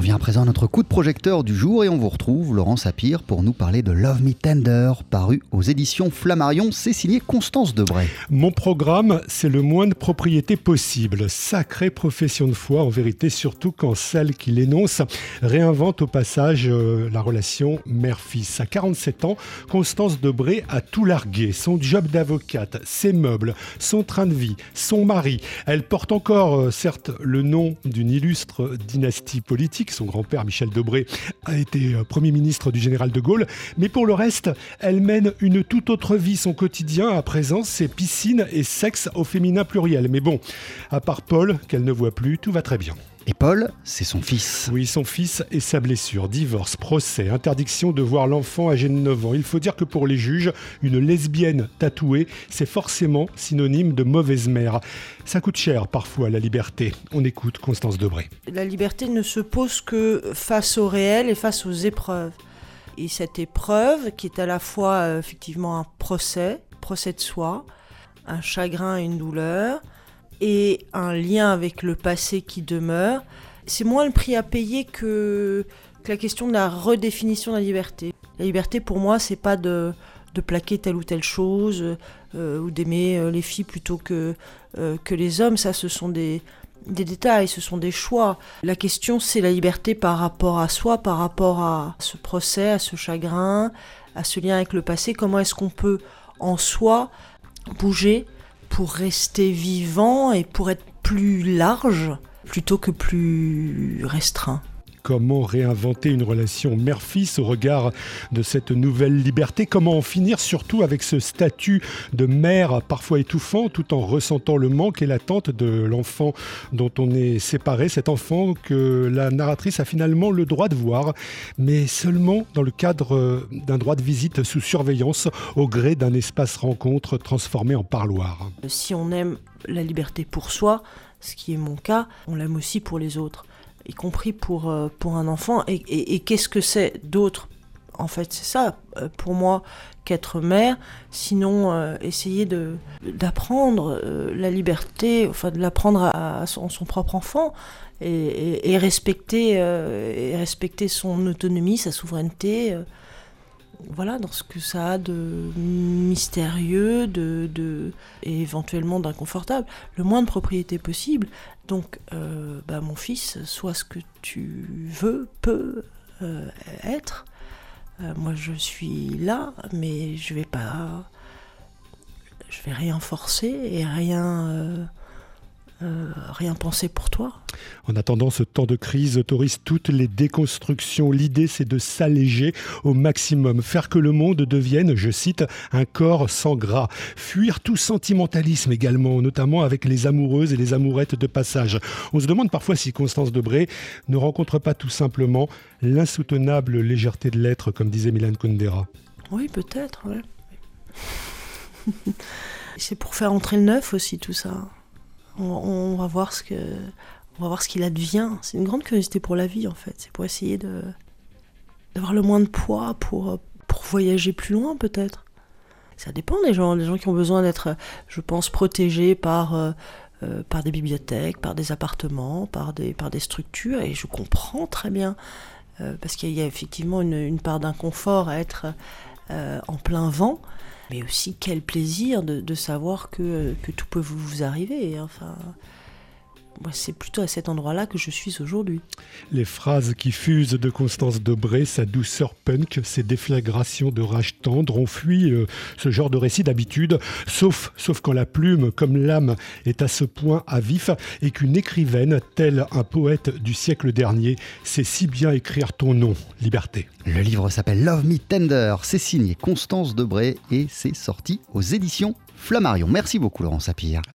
on vient à présent à notre coup de projecteur du jour et on vous retrouve, Laurent Sapir, pour nous parler de Love Me Tender, paru aux éditions Flammarion. C'est signé Constance Debray. Mon programme, c'est le moins de propriété possible. Sacrée profession de foi, en vérité, surtout quand celle qui l'énonce réinvente au passage euh, la relation mère-fils. À 47 ans, Constance Debray a tout largué. Son job d'avocate, ses meubles, son train de vie, son mari. Elle porte encore, euh, certes, le nom d'une illustre dynastie politique. Son grand-père, Michel Debré, a été euh, Premier ministre du général de Gaulle. Mais pour le reste, elle mène une toute autre vie. Son quotidien, à présent, c'est piscine et sexe au féminin pluriel. Mais bon, à part Paul, qu'elle ne voit plus, tout va très bien. Et Paul, c'est son fils. Oui, son fils et sa blessure. Divorce, procès, interdiction de voir l'enfant âgé de 9 ans. Il faut dire que pour les juges, une lesbienne tatouée, c'est forcément synonyme de mauvaise mère. Ça coûte cher parfois la liberté. On écoute Constance Debré. La liberté ne se pose que face au réel et face aux épreuves. Et cette épreuve, qui est à la fois euh, effectivement un procès, procès de soi, un chagrin, une douleur, et un lien avec le passé qui demeure, c'est moins le prix à payer que, la question de la redéfinition de la liberté. La liberté, pour moi, c'est pas de, plaquer telle ou telle chose euh, ou d'aimer euh, les filles plutôt que, euh, que les hommes. Ça, ce sont des, des détails, ce sont des choix. La question, c'est la liberté par rapport à soi, par rapport à ce procès, à ce chagrin, à ce lien avec le passé. Comment est-ce qu'on peut en soi bouger pour rester vivant et pour être plus large plutôt que plus restreint. Comment réinventer une relation mère-fils au regard de cette nouvelle liberté? Comment en finir surtout avec ce statut de mère parfois étouffant tout en ressentant le manque et l'attente de l'enfant dont on est séparé, cet enfant que la narratrice a finalement le droit de voir, mais seulement dans le cadre d'un droit de visite sous surveillance au gré d'un espace rencontre transformé en parloir. Si on aime la liberté pour soi, ce qui est mon cas, on l'aime aussi pour les autres y compris pour, euh, pour un enfant. Et, qu'est-ce que c'est d'autre? En fait, c'est ça, euh, pour moi, qu'être mère. Sinon, euh, essayer de, d'apprendre la liberté, enfin de l'apprendre à, son, propre enfant. Et, respecter, et respecter son autonomie, sa souveraineté voilà, dans ce que ça a de mystérieux, de, de et éventuellement d'inconfortable, le moins de propriété possible. Donc, euh, bah, mon fils, soit ce que tu veux, peut euh, être. Euh, moi, je suis là, mais je vais pas, je vais rien forcer et rien euh, rien penser pour toi. En attendant, ce temps de crise autorise toutes les déconstructions. L'idée, c'est de s'alléger au maximum, faire que le monde devienne, je cite, un corps sans gras. Fuir tout sentimentalisme également, notamment avec les amoureuses et les amourettes de passage. On se demande parfois si Constance Debré ne rencontre pas tout simplement l'insoutenable légèreté de l'être, comme disait Milan Kundera. Oui, peut-être, c'est pour faire entrer le neuf aussi, tout ça on, va voir ce qu'il advient. C'est une grande curiosité pour la vie en fait. C'est pour essayer de d'avoir le moins de poids pour voyager plus loin peut-être. Ça dépend des gens, des gens qui ont besoin d'être, je pense, protégés par euh, euh, des bibliothèques, par des appartements, par des par des structures. Et je comprends très bien euh, parce qu'il y a effectivement une part d'inconfort à être en plein vent mais aussi quel plaisir de, savoir que, que, tout peut vous, arriver. Enfin, c'est plutôt à cet endroit-là que je suis aujourd'hui. Les phrases qui fusent de Constance Debré, sa douceur punk, ses déflagrations de rage tendre ont fui euh, ce genre de récit d'habitude, sauf, sauf quand la plume, comme l'âme, est à ce point à vif et qu'une écrivaine, telle un poète du siècle dernier, sait si bien écrire ton nom, liberté. Le livre s'appelle Love Me Tender, c'est signé Constance Debré et c'est sorti aux éditions Flammarion. Merci beaucoup Laurent Sapir.